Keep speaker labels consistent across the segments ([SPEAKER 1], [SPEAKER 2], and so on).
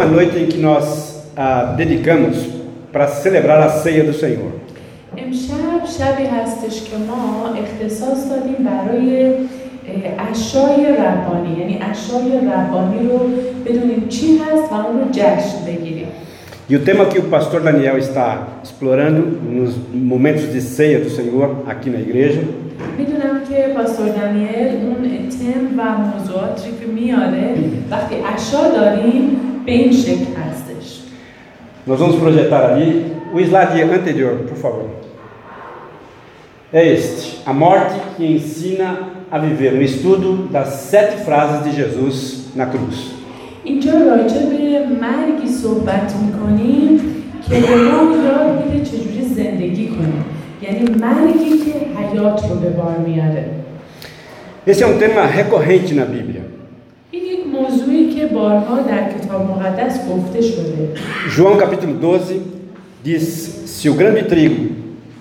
[SPEAKER 1] A noite em que nós ah, dedicamos para celebrar a ceia do Senhor.
[SPEAKER 2] امشب شبی هستش که ما اختصاص دادیم برای اه، عشای ربانی یعنی عشای ربانی رو بدونیم چی هست و اون رو جشن بگیریم
[SPEAKER 1] E o tema que o pastor Daniel está explorando nos momentos de ceia do Senhor aqui na igreja
[SPEAKER 2] میدونم که پاستور دانیل اون تم و موضوعاتی که میاره وقتی عشا داریم به این شکل هستش
[SPEAKER 1] Nós vamos projetar ali o slide anterior, por favor. É este: a morte que ensina a viver. Um estudo das sete frases de Jesus na cruz.
[SPEAKER 2] اینجا راجع به مرگی صحبت میکنیم که به ما یاد میده چجوری زندگی کنیم یعنی مرگی که حیات رو به بار میاره
[SPEAKER 1] Esse é um tema recorrente na Bíblia.
[SPEAKER 2] این یک موضوعی که بارها در کتاب مقدس گفته شده
[SPEAKER 1] João capítulo 12 diz: Se o grão de trigo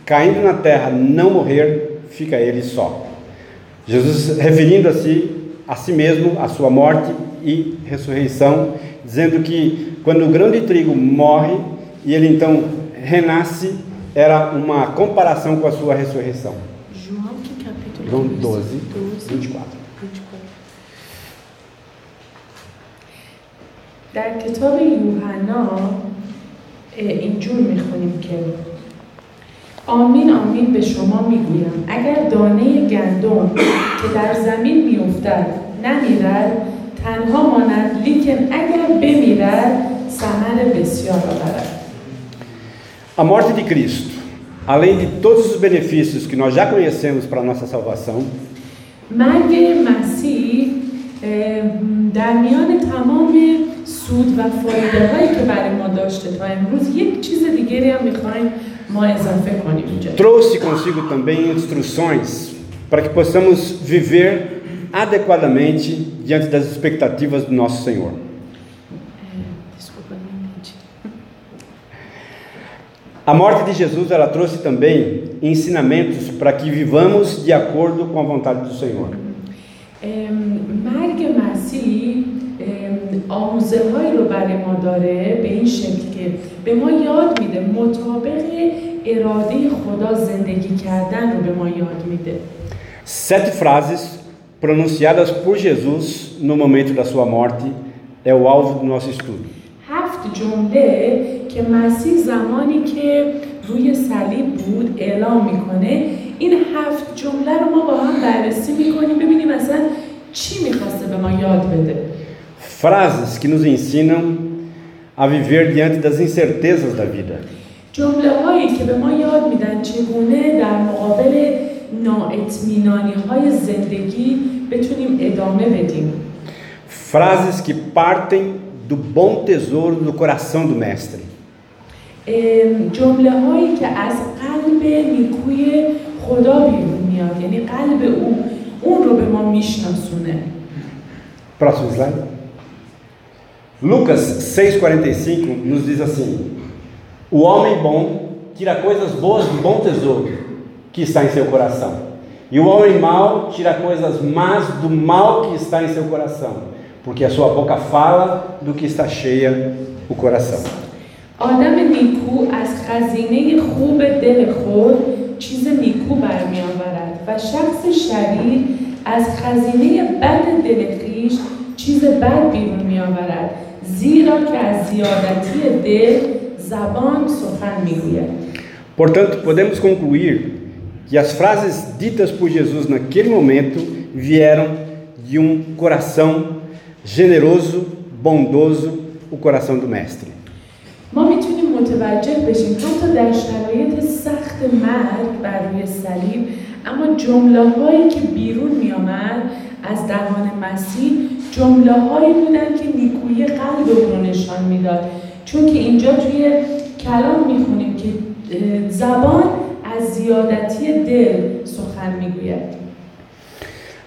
[SPEAKER 1] caindo na terra não morrer, fica ele só. Jesus referindo a si, a si mesmo, a sua morte e ressurreição, dizendo que quando o grão de trigo morre e ele então renasce, era uma comparação com a sua ressurreição.
[SPEAKER 2] João que capítulo
[SPEAKER 1] João
[SPEAKER 2] é esse?
[SPEAKER 1] 12,
[SPEAKER 2] 12,
[SPEAKER 1] 24.
[SPEAKER 2] 24. در کتاب یوحنا اینجور می‌خونیم که آمین آمین به شما می‌گویم اگر دانه گندم که در زمین میافتد نمیرد تنها ماند لیکن اگر بمیرد ثمر بسیار آورد
[SPEAKER 1] A morte de Cristo, além de todos os benefícios que nós já conhecemos para a nossa salvação,
[SPEAKER 2] مرگ مسیح اه، در میان تمام سود و فایده هایی که برای ما داشته تا امروز یک چیز دیگری هم میخوایم ما اضافه کنیم اینجا
[SPEAKER 1] trouxe consigo também instruções para que possamos viver adequadamente diante das expectativas do nosso Senhor. A morte de Jesus ela trouxe também ensinamentos para que vivamos de acordo com a vontade do Senhor.
[SPEAKER 2] ام، مرگ مسیح ام، آموزه هایی رو برای ما داره به این شکل که به ما یاد میده مطابق اراده خدا زندگی کردن رو به ما یاد میده
[SPEAKER 1] Sete frases pronunciadas por Jesus no momento da sua morte é o alvo do nosso estudo.
[SPEAKER 2] هفت جمله که مسیح زمانی که روی صلیب بود اعلام میکنه این هفت جمله رو ما با هم بررسی میکنیم ببینیم اصلا چی میخواسته به ما یاد بده
[SPEAKER 1] Frases que nos ensinam a viver diante das incertezas da vida.
[SPEAKER 2] جمله هایی که به ما یاد میدن چگونه در مقابل نااطمینانی های زندگی بتونیم ادامه بدیم
[SPEAKER 1] Frases que partem do bom tesouro do coração do Mestre.
[SPEAKER 2] ام، جمله هایی که از قلب نیکوی خدا بیرون میاد یعنی قلب او اون رو به ما میشناسونه
[SPEAKER 1] Próximo slide. Lucas 6,45 nos diz assim: O homem bom tira coisas boas do bom tesouro que está em seu coração, e o homem mau tira coisas más do mal que está em seu coração, porque a sua boca fala do que está cheia o coração.
[SPEAKER 2] آدم نیکو از خزینه خوب دل خود چیز نیکو برمی آورد و شخص شریر از خزینه بد دل خویش چیز بد بیرون می آورد زیرا که از زیادتی دل زبان سخن می گوید
[SPEAKER 1] Portanto, podemos concluir que as frases ditas por Jesus naquele momento vieram de um coração generoso, bondoso, o coração do Mestre.
[SPEAKER 2] ما می‌تونیم متوجه بشیم حتی در شرایط سخت مرگ بر روی صلیب اما جمله هایی که بیرون می آمد از دهان مسیح جمله هایی بودن که نیکویی قلب رو نشان می‌داد. چون که اینجا توی کلام می‌خونیم که اه، زبان از زیادتی دل سخن می‌گوید.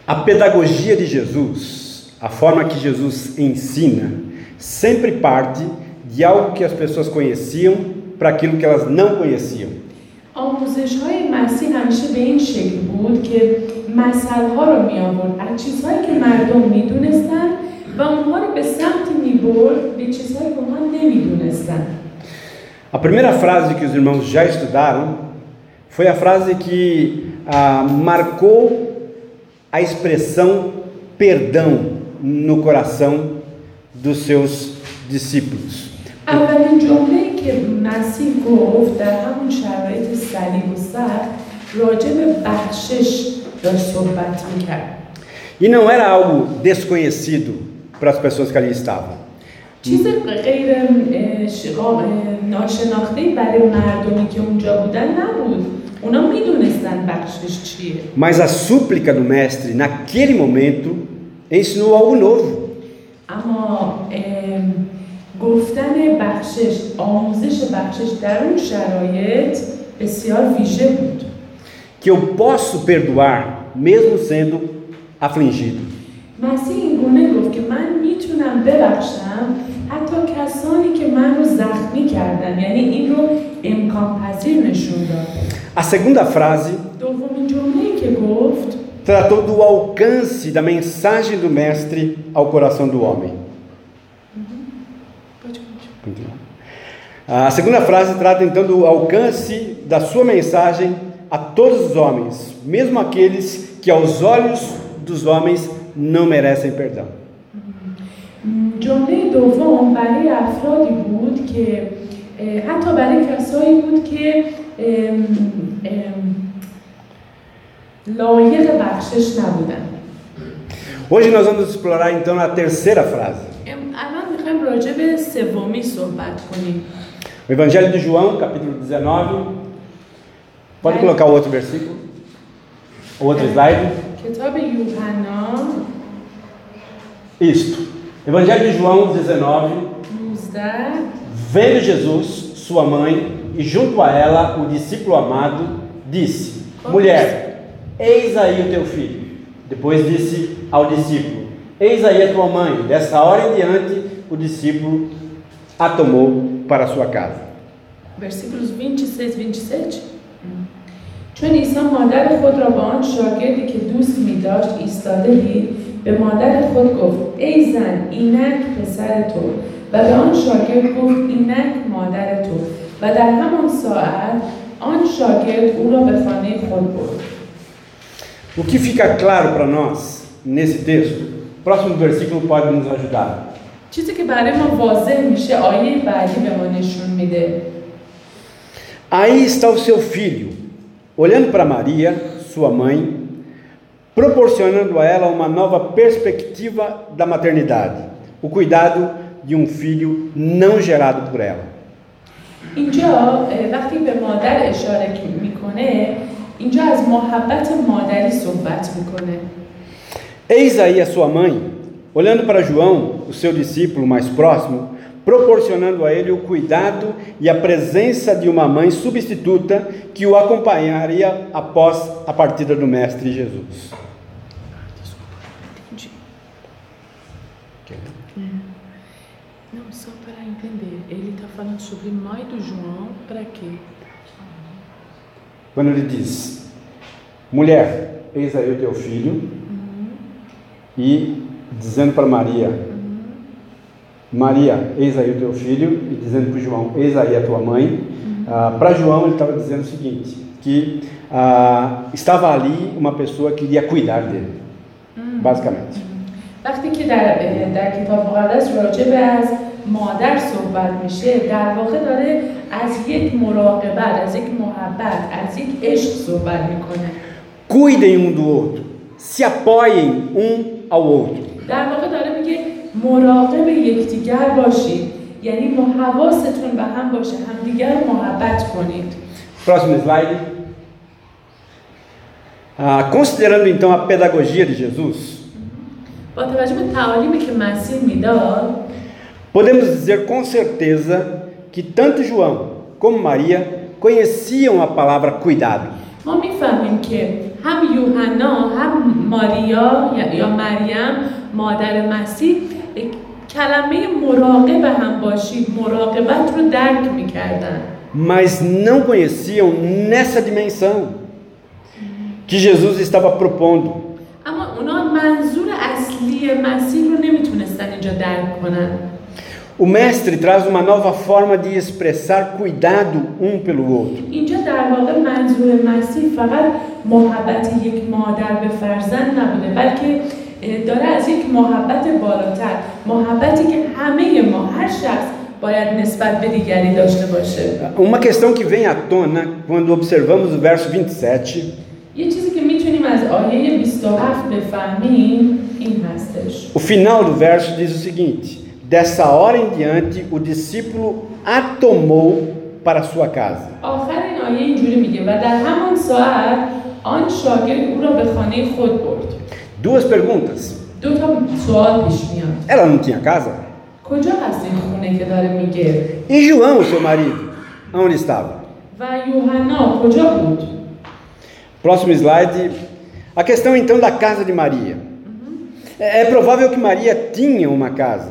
[SPEAKER 1] A pedagogia de Jesus, a forma que Jesus ensina, sempre parte de algo que as pessoas conheciam para aquilo que elas não conheciam.
[SPEAKER 2] آموزش های مسیح همیشه به این شکل بود که مثل ها رو می آورد از چیزهایی که مردم می دونستن و اونها رو به سمت میبرد به چیزهایی که اونها نمیدونستن
[SPEAKER 1] A primeira frase que os irmãos já estudaram foi a frase que ah, marcou a expressão perdão no coração dos seus discípulos.
[SPEAKER 2] اولین جمله که مسیح گفت در همون شرایط صلیب و سخت راجع به بخشش داشت صحبت میکرد
[SPEAKER 1] E não era algo desconhecido para as pessoas que ali estavam.
[SPEAKER 2] چیز غیر اه، شقاق اه، ناشناخته برای مردمی که اونجا بودن نبود اونا میدونستن بخشش چیه
[SPEAKER 1] Mas a súplica do mestre, naquele momento, ensinou algo novo.
[SPEAKER 2] اما ام، گفتن بخشش آموزش بخشش در اون شرایط بسیار ویژه بود
[SPEAKER 1] Que eu posso perdoar, mesmo sendo afligido.
[SPEAKER 2] مسیح این گونه گفت که من میتونم ببخشم حتی کسانی که من رو زخمی کردن یعنی این رو امکان پذیر نشون داد
[SPEAKER 1] A segunda frase
[SPEAKER 2] دومین جمله که گفت
[SPEAKER 1] tratou do alcance da mensagem do mestre ao coração do homem. A segunda frase trata então do alcance da sua mensagem a todos os homens, mesmo aqueles que aos olhos dos homens não merecem perdão.
[SPEAKER 2] م، جمله دوم برای افرادی بود که اه، حتی برای کسایی بود که ام، ام، لایق بخشش نبودن
[SPEAKER 1] Hoje nós vamos explorar então a terceira frase.
[SPEAKER 2] ام، الان میخوایم راجع به سومی صحبت کنیم
[SPEAKER 1] O Evangelho de João, capítulo 19. Pode colocar o outro versículo. O outro slide. Isto. Evangelho de João 19. Vendo Jesus, sua mãe, e junto a ela o discípulo amado, disse: Mulher, eis aí o teu filho. Depois disse ao discípulo: Eis aí a tua mãe. Dessa hora em diante, o discípulo a tomou para sua casa.
[SPEAKER 2] versículos 26 27 چون عیسی مادر خود را به آن شاگردی که دوست می داشت ایستاده دید به مادر خود گفت ای زن اینک پسر تو و به آن شاگرد گفت اینک مادر تو و در همان ساعت آن شاگرد او را به خانه خود برد
[SPEAKER 1] O que fica claro para nós nesse texto? O próximo versículo pode nos ajudar.
[SPEAKER 2] چیزی که برای ما واضح میشه آیه بعدی به ما نشون میده
[SPEAKER 1] Aí está o seu filho, olhando para Maria, sua mãe, proporcionando a ela uma nova perspectiva da maternidade, o cuidado de um filho não gerado por ela.
[SPEAKER 2] اینجا اه، وقتی به مادر اشاره میکنه اینجا از محبت مادری صحبت میکنه
[SPEAKER 1] Eis aí a sua mãe, olhando para João, o seu discípulo mais próximo, proporcionando a ele o cuidado e a presença de uma mãe substituta que o acompanharia após a partida do Mestre Jesus.
[SPEAKER 2] Não, só para entender. Ele está falando sobre mãe do João para quê?
[SPEAKER 1] Quando ele diz: Mulher, eis aí o teu filho, e dizendo para Maria: Maria, eis aí o teu filho, e dizendo para João: Eis aí a tua mãe. Ah, para João, ele estava dizendo o seguinte: que ah, estava ali uma pessoa que iria cuidar dele, basicamente.
[SPEAKER 2] وقتی که در در کتاب مقدس راجع به از مادر صحبت میشه در واقع داره از یک مراقبت از یک محبت از یک عشق صحبت میکنه
[SPEAKER 1] Cuidem um do outro, se apoiem um ao outro.
[SPEAKER 2] در واقع داره میگه مراقب یکدیگر باشید یعنی ما حواستون به هم باشه همدیگر رو محبت کنید
[SPEAKER 1] Próximo slide. Ah, considerando então a pedagogia de Jesus,
[SPEAKER 2] با توجه به تعالیمی که مسیح میداد
[SPEAKER 1] podemos dizer com certeza que tanto João como Maria conheciam a palavra cuidado.
[SPEAKER 2] ما میفهمیم که هم یوحنا هم ماریا یا- یا مریم مادر مسیح کلمه مراقب هم باشید مراقبت رو درک میکردن
[SPEAKER 1] mas não conheciam nessa dimensão que Jesus estava propondo.
[SPEAKER 2] اما اونا منظور اصلی مسیح رو نمیتونستن اینجا درک کنن
[SPEAKER 1] O mestre traz uma nova forma de expressar cuidado um pelo outro.
[SPEAKER 2] اینجا در واقع منظور مسیح فقط محبت یک مادر به فرزند نبوده بلکه اه، داره از یک محبت بالاتر محبتی که همه ما هر شخص باید نسبت به دیگری داشته باشه
[SPEAKER 1] Uma questão que vem à tona quando observamos o verso 27
[SPEAKER 2] یه چیزی که میتونیم از آیه 27 بفهمیم این هستش
[SPEAKER 1] O final do verso diz o seguinte: Dessa hora em diante, o discípulo a tomou para sua casa.
[SPEAKER 2] آخر این آیه اینجوری میگه و در همان ساعت آن شاگرد او را به خانه خود برد
[SPEAKER 1] Duas perguntas. Ela não tinha casa? E João, seu marido, onde estava? Próximo slide. A questão então da casa de Maria. É, é provável que Maria tinha uma casa.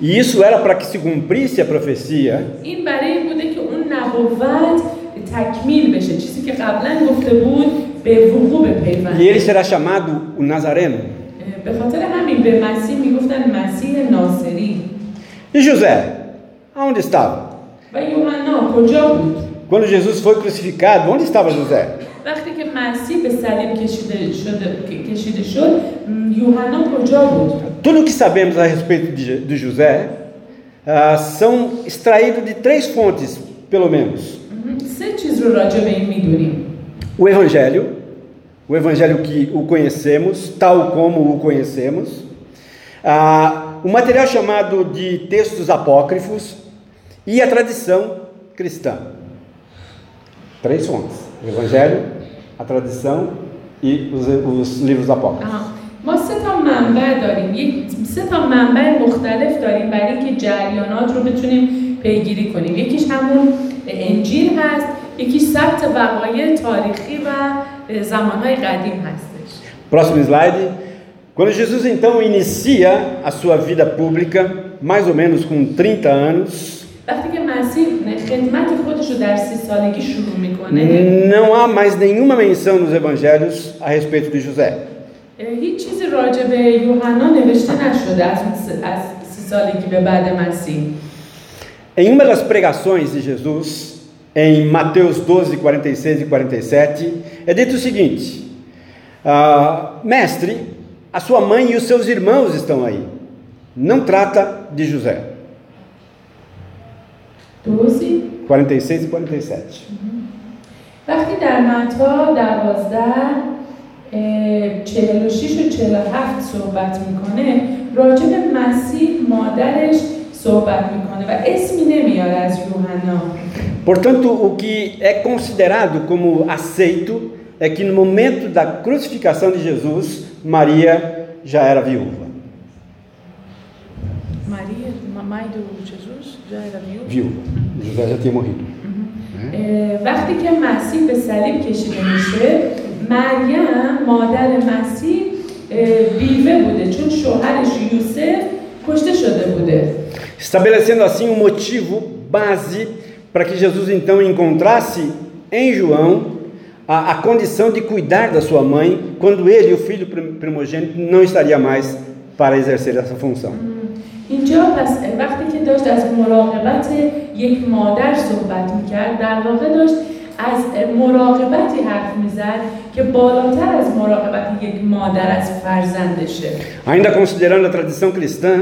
[SPEAKER 1] E isso era para que se cumprisse a profecia
[SPEAKER 2] این برای این بوده که اون نبوت تکمیل بشه چیزی که قبلا گفته بود به وقوع
[SPEAKER 1] e ele
[SPEAKER 2] بپیونده
[SPEAKER 1] será chamado o Nazareno.
[SPEAKER 2] به خاطر همین به مسیح میگفتن مسیح ناصری
[SPEAKER 1] E José, aonde estava?
[SPEAKER 2] و یوحنا کجا بود
[SPEAKER 1] Quando Jesus foi crucificado, onde estava José?
[SPEAKER 2] وقتی که مسیح به صلیب کشیده شده کشیده شد
[SPEAKER 1] Tudo o que sabemos a respeito de, de José uh, são extraídos de três fontes, pelo menos. O Evangelho, o Evangelho que o conhecemos, tal como o conhecemos. O ah, material chamado de textos apócrifos e a tradição cristã. Três fontes: o Evangelho, a tradição e os, os livros apócrifos.
[SPEAKER 2] Ah. ما سه تا منبع داریم یک سه تا منبع مختلف داریم برای اینکه جریانات رو بتونیم پیگیری کنیم یکیش همون انجیل هست یکیش ثبت وقایع تاریخی و زمانهای قدیم هستش
[SPEAKER 1] Próximo slide. Quando Jesus então inicia a sua vida pública, mais ou menos com 30 anos,
[SPEAKER 2] وقتی که مسیح خدمت خودش رو در سی سالگی شروع میکنه
[SPEAKER 1] não há mais nenhuma menção nos evangelhos a respeito de José.
[SPEAKER 2] هیچ چیزی راجع به یوحنا نوشته نشده از از سی سالگی به بعد مسیح
[SPEAKER 1] Em uma das pregações de Jesus, em Mateus 12, 46 e 47, é dito o seguinte: ah, Mestre, a sua mãe e os seus irmãos estão aí. Não trata de José.
[SPEAKER 2] 12
[SPEAKER 1] 46 e 47.
[SPEAKER 2] Uhum. 46 و 47 صحبت میکنه راجع به مسیح مادرش صحبت میکنه و اسمی نمیاره از یوحنا
[SPEAKER 1] Portanto, o que é considerado como aceito é que no momento da crucificação de Jesus, Maria já era viúva.
[SPEAKER 2] Maria, mamãe do Jesus, já era viúva?
[SPEAKER 1] Viúva. José já tinha morrido.
[SPEAKER 2] Quando o É, foi که مسیح به صلیب مریم مادر مسیح اه، بیوه بوده چون شوهرش یوسف کشته شده بوده
[SPEAKER 1] Estabelecendo assim um motivo base para que Jesus então encontrasse em João a, a condição de cuidar da sua mãe quando ele, o filho prim- primogênito, não estaria mais para exercer essa função.
[SPEAKER 2] اینجا پس وقتی که داشت از مراقبت یک مادر صحبت میکرد در واقع داشت از مراقبتی حرف میزد که بالاتر از مراقبت یک مادر از فرزندشه
[SPEAKER 1] Ainda considerando a tradição cristã,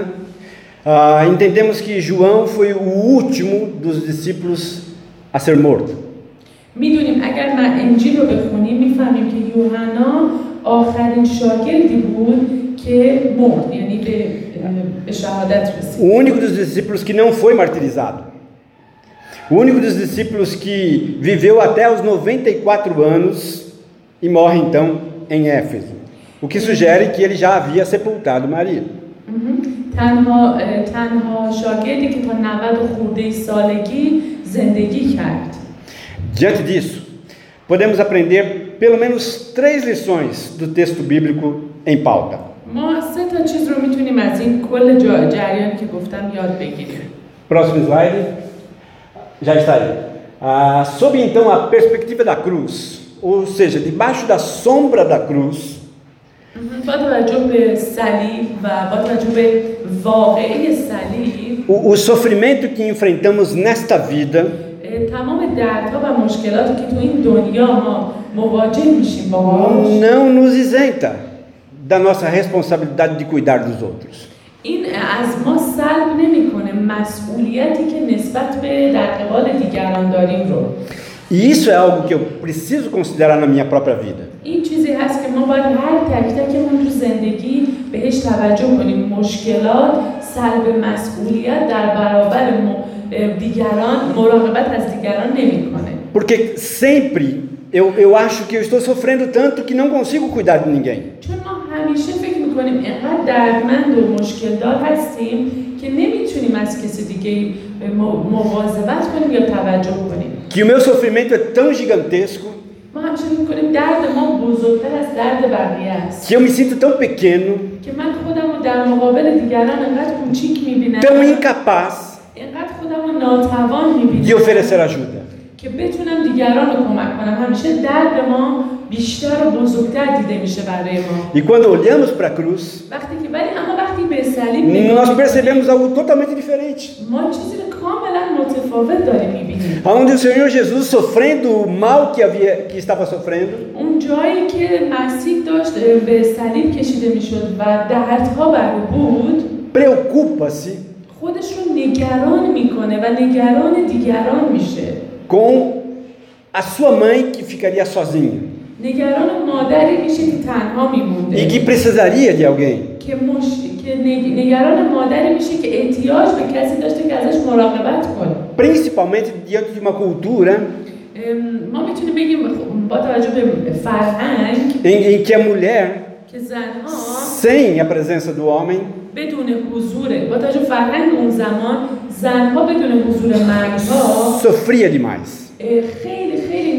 [SPEAKER 1] ah, entendemos que João foi o último dos discípulos a ser morto.
[SPEAKER 2] میدونیم اگر من انجیل رو بخونیم میفهمیم که یوحنا آخرین شاگردی بود که مرد یعنی به, به شهادت رسید
[SPEAKER 1] O único dos discípulos que não foi martirizado. O único dos discípulos que viveu até os 94 anos e morre então em Éfeso. O que sugere que ele já havia sepultado Maria.
[SPEAKER 2] مهم. تنها اه، تنها شاگردی که تا 90 خورده سالگی زندگی کرد
[SPEAKER 1] Diante disso, podemos aprender pelo menos três lições do texto bíblico em pauta.
[SPEAKER 2] ما سه تا چیز رو میتونیم از این کل جا- جریان که گفتم یاد بگیریم
[SPEAKER 1] Próximo slide. Já está aí. Ah, sob então a perspectiva da cruz, ou seja, debaixo da sombra da cruz,
[SPEAKER 2] با توجه به صلیب و با توجه به واقعه صلیب
[SPEAKER 1] o, o sofrimento que enfrentamos nesta vida
[SPEAKER 2] اه، تمام دردها و مشکلاتی که تو این دنیا ما مواجه میشیم باهاش
[SPEAKER 1] não nos isenta da nossa responsabilidade de cuidar dos outros.
[SPEAKER 2] این از ما سلب نمیکنه مسئولیتی که نسبت به در قبال دیگران داریم رو
[SPEAKER 1] E isso é algo que eu preciso considerar na minha própria vida.
[SPEAKER 2] این چیزی هست که ما باید هر تک تکمون تو زندگی بهش توجه کنیم مشکلات سلب مسئولیت در برابر م- دیگران مراقبت از دیگران نمیکنه
[SPEAKER 1] Porque sempre eu, eu acho que eu estou sofrendo tanto que não consigo cuidar de ninguém.
[SPEAKER 2] چون ما همیشه فکر میکنیم اینقدر دردمند و مشکل دار هستیم که نمیتونیم از کسی دیگه م- مواظبت کنیم یا توجه کنیم
[SPEAKER 1] Que o meu sofrimento é tão gigantesco
[SPEAKER 2] ما همیشه میکنیم درد ما بزرگتر از درد بقیه است
[SPEAKER 1] que eu me sinto tão pequeno,
[SPEAKER 2] که من خودم رو در مقابل دیگران انقدر کوچیک میبینم
[SPEAKER 1] tão incapaz
[SPEAKER 2] اینقدر خودم رو ناتوان
[SPEAKER 1] de
[SPEAKER 2] میبینم
[SPEAKER 1] oferecer ajuda.
[SPEAKER 2] که
[SPEAKER 1] e quando olhamos para a cruz, nós percebemos algo totalmente diferente. Onde o Senhor Jesus sofrendo o mal que, havia, que estava sofrendo. Preocupa-se com a sua mãe que ficaria sozinha. E que precisaria de alguém. Principalmente diante de uma cultura em que a mulher sem a presença do homem. Sofria demais.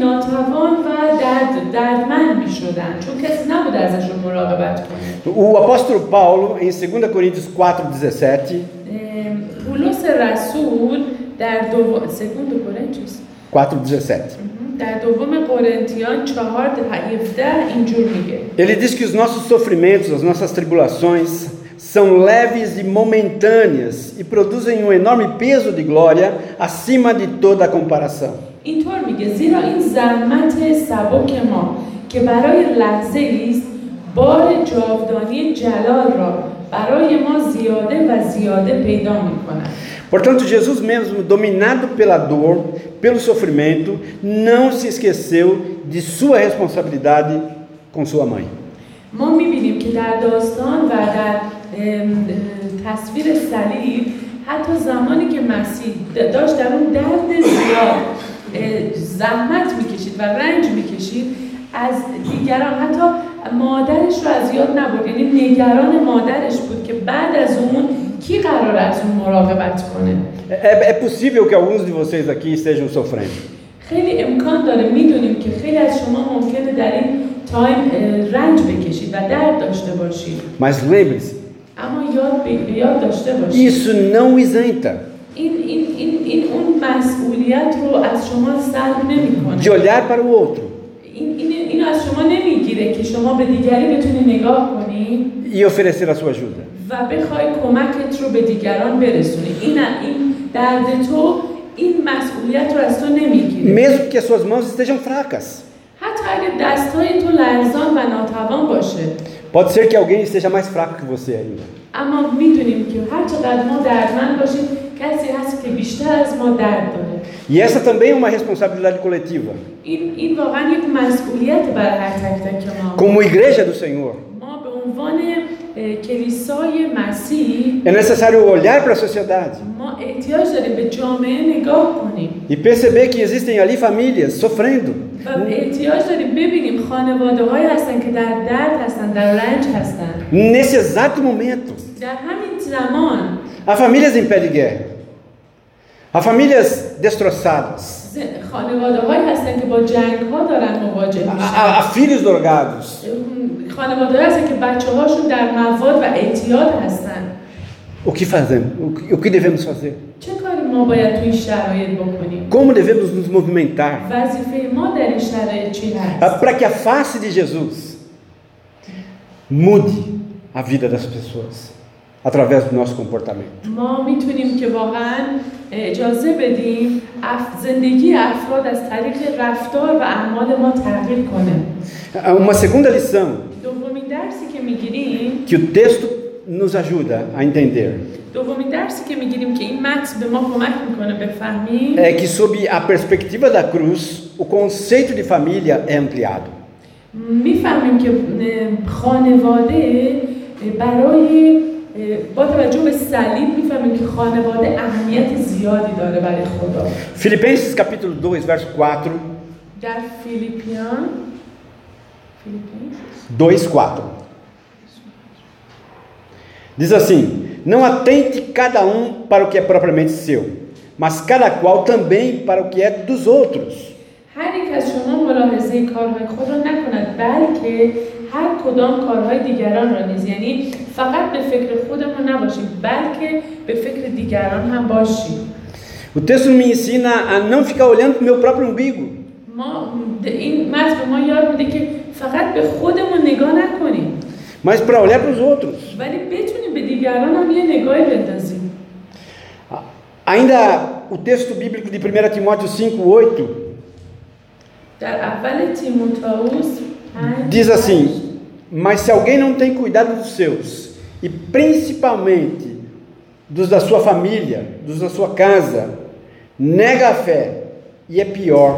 [SPEAKER 2] اه، خیلی خیلی ناتوان و درد دردمند میشدن چون کسی نبود ازشون مراقبت کنه
[SPEAKER 1] O apóstolo Paulo, em 2 Coríntios 4,17,
[SPEAKER 2] ام، پولس رسول در دو سکون دو کورنتیوس
[SPEAKER 1] 4,17.
[SPEAKER 2] در دوم قرنتیان چهار ده- هفده اینجور میگه
[SPEAKER 1] Ele diz que os nossos sofrimentos, as nossas tribulações, são leves e momentâneas e produzem um enorme peso de glória acima de toda comparação.
[SPEAKER 2] اینطور میگه زیرا این زحمت سبک ما که برای لحظه است بار جاودانی جلال را برای ما زیاده و زیاده پیدا می‌کند
[SPEAKER 1] Portanto, Jesus mesmo, dominado pela dor, pelo sofrimento, não se esqueceu de sua responsabilidade com sua mãe.
[SPEAKER 2] ما می‌بینیم که در داستان و در تصویر صلیب حتی زمانی که مسیح داشت در اون درد زیاد زحمت می‌کشید و رنج می‌کشید. از دیگران حتی مادرش رو از یاد نبرد. یعنی نگران مادرش بود که بعد از اون کی قرار از اون مراقبت کنه.
[SPEAKER 1] É, é possível que alguns de vocês aqui estejam sofrendo.
[SPEAKER 2] خیلی امکان داره. می‌دونیم که خیلی از شما ممکنه در این تایم رنج بکشید و درد داشته باشید.
[SPEAKER 1] Mas lembre-se,
[SPEAKER 2] اما یاد به یاد داشته باشید.
[SPEAKER 1] isso não isenta.
[SPEAKER 2] این این این این اون رو از شما سلب
[SPEAKER 1] de
[SPEAKER 2] نمیکنه
[SPEAKER 1] olhar para o outro
[SPEAKER 2] این این اینو از شما نمیگیره که شما به دیگری بتونی نگاه کنی
[SPEAKER 1] e oferecer a sua ajuda.
[SPEAKER 2] و بخوای کمکت رو به دیگران برسونی این این درد تو این مسئولیت رو از تو نمیگیره
[SPEAKER 1] Mesmo que as suas mãos estejam fracas.
[SPEAKER 2] حتی اگه دستهای تو لرزان و ناتوان باشه
[SPEAKER 1] Pode ser que alguém esteja mais fraco que você ainda.
[SPEAKER 2] اما میدونیم که هر چقدر ما دردمند باشیم کسی هست که بیشتر از ما درد داره
[SPEAKER 1] e essa também é uma responsabilidade coletiva. Como igreja do Senhor. É necessário olhar para a sociedade e perceber que existem ali famílias sofrendo. Nesse exato momento, há famílias em pé de guerra. Há famílias destroçadas. Há, há filhos drogados. O que fazemos? O que devemos fazer? Como devemos nos movimentar? Ah, para que a face de Jesus mude a vida das pessoas através do nosso comportamento?
[SPEAKER 2] ما میتونیم که واقعا اجازه بدیم اف- زندگی افراد از طریق رفتار و اعمال ما تغییر کنه
[SPEAKER 1] Ah, Uma segunda lição
[SPEAKER 2] دومین درسی که میگیریم
[SPEAKER 1] que o texto nos ajuda a entender
[SPEAKER 2] دومین درسی که میگیریم که این متن به ما کمک میکنه بفهمیم
[SPEAKER 1] é que, sob a perspectiva da cruz, o conceito de família é ampliado.
[SPEAKER 2] میفهمیم که اه، خانواده اه، برای اه، با توجه به صلیب میفهمیم که خانواده اهمیت زیادی داره برای خدا
[SPEAKER 1] Filipenses capítulo 2, verso 4,
[SPEAKER 2] در فیلیپیان فیلیپین
[SPEAKER 1] 2, 4. Diz assim: Não atente cada um para o que é propriamente seu, mas cada qual também para o que é dos outros.
[SPEAKER 2] هر یک از شما ملاحظه کارهای خود را نکند بلکه هر کدام کارهای دیگران را نیز یعنی فقط به فکر خودمون نباشیم بلکه به فکر دیگران هم باشیم
[SPEAKER 1] O texto me ensina a não ficar olhando para o meu próprio umbigo,
[SPEAKER 2] ما این متن به ما یاد میده که فقط به خودمون نگاه نکنیم
[SPEAKER 1] mas para olhar para os outros.
[SPEAKER 2] ولی بتونیم به دیگران هم یه نگاهی بندازیم
[SPEAKER 1] Ainda o texto bíblico de 1 Timóteo 5, 8
[SPEAKER 2] در اول تیموتائوس پنج-
[SPEAKER 1] diz assim: Mas se alguém não tem cuidado dos seus, e principalmente dos da sua família, dos da sua casa, nega a fé e é pior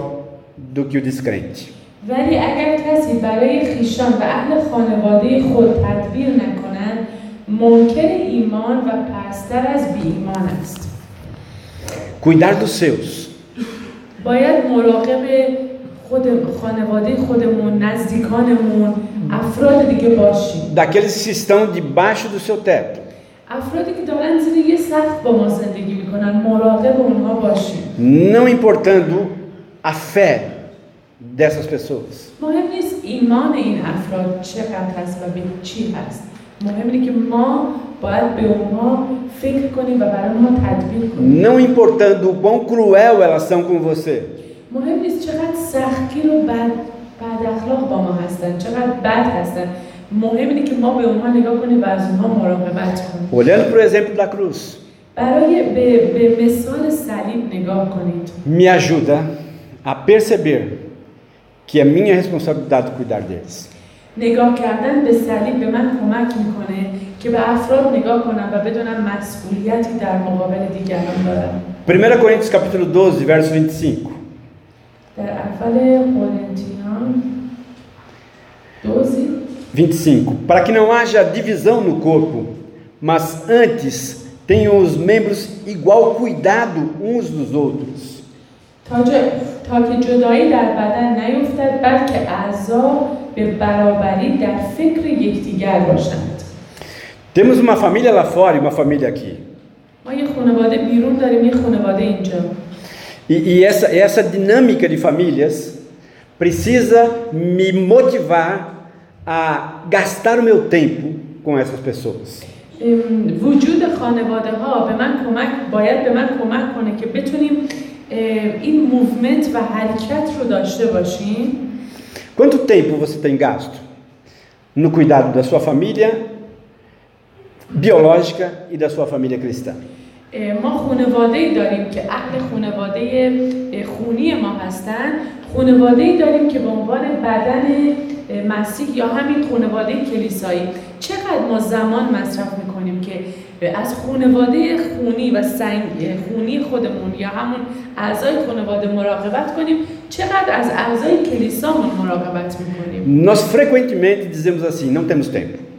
[SPEAKER 1] do que o descrente.
[SPEAKER 2] ولی اگر کسی برای خیشان و اهل خانواده خود تدبیر نکند منکر ایمان و پستر از بی ایمان است
[SPEAKER 1] Cuidar dos seus
[SPEAKER 2] باید مراقب خود خانواده خودمون نزدیکانمون افراد دیگه باشیم
[SPEAKER 1] daqueles que estão debaixo do seu teto.
[SPEAKER 2] افرادی که دارن زیر یه سقف با ما زندگی میکنن مراقب اونها باشیم
[SPEAKER 1] não importando a fé dessas pessoas.
[SPEAKER 2] مهم نیست ایمان این افراد چقدر هست و به چی هست مهم اینه که ما باید به اونها فکر کنیم و برای اونها تدبیر کنیم
[SPEAKER 1] Não importando o quão cruel elas são com você.
[SPEAKER 2] مهم نیست چقدر سختگیر و بد, بد اخلاق با ما هستن چقدر بد هستن مهم اینه که ما به اونها نگاه کنیم و از اونها مراقبت کنیم
[SPEAKER 1] Olhando para o exemplo da cruz,
[SPEAKER 2] برای به, به مثال صلیب نگاه کنید
[SPEAKER 1] me ajuda a perceber que é minha responsabilidade cuidar deles.
[SPEAKER 2] نگاه کردن به صلیب به من کمک میکنه که به افراد نگاه کنم و بدونم مسئولیتی در مقابل دیگران دارم
[SPEAKER 1] 1 Coríntios capítulo 12, verso 25.
[SPEAKER 2] در اول قرنتیان دوزی
[SPEAKER 1] 25. Para que não haja divisão no corpo, mas antes tenham os membros igual cuidado uns dos outros.
[SPEAKER 2] تا, جا- تا که جدایی در بدن نیفتد بلکه اعضا به برابری در فکر یکدیگر باشند
[SPEAKER 1] Temos uma família lá fora e uma família aqui.
[SPEAKER 2] ما یه خانواده بیرون داریم یه خانواده اینجا
[SPEAKER 1] E, e essa, essa dinâmica de famílias precisa me motivar a gastar o meu tempo com essas pessoas.
[SPEAKER 2] ام، وجود خانواده ها به من کمک باید به من کمک کنه که بتونیم اه، این موومنت و حرکت رو داشته باشیم
[SPEAKER 1] Quanto tempo você tem gasto no cuidado da sua família biológica e da sua família cristã?
[SPEAKER 2] ما خانواده ای داریم که اهل خانواده خونی ما هستن. خانواده ای داریم که به عنوان بدن مسیح یا همین خانواده کلیسایی. چقدر ما زمان مصرف می‌کنیم که از خانواده خونی و سنگ خونی خودمون یا همون اعضای خانواده مراقبت کنیم؟ چقدر از اعضای کلیسامون مراقبت می‌کنیم؟
[SPEAKER 1] Nós frequentemente dizemos assim: não temos tempo.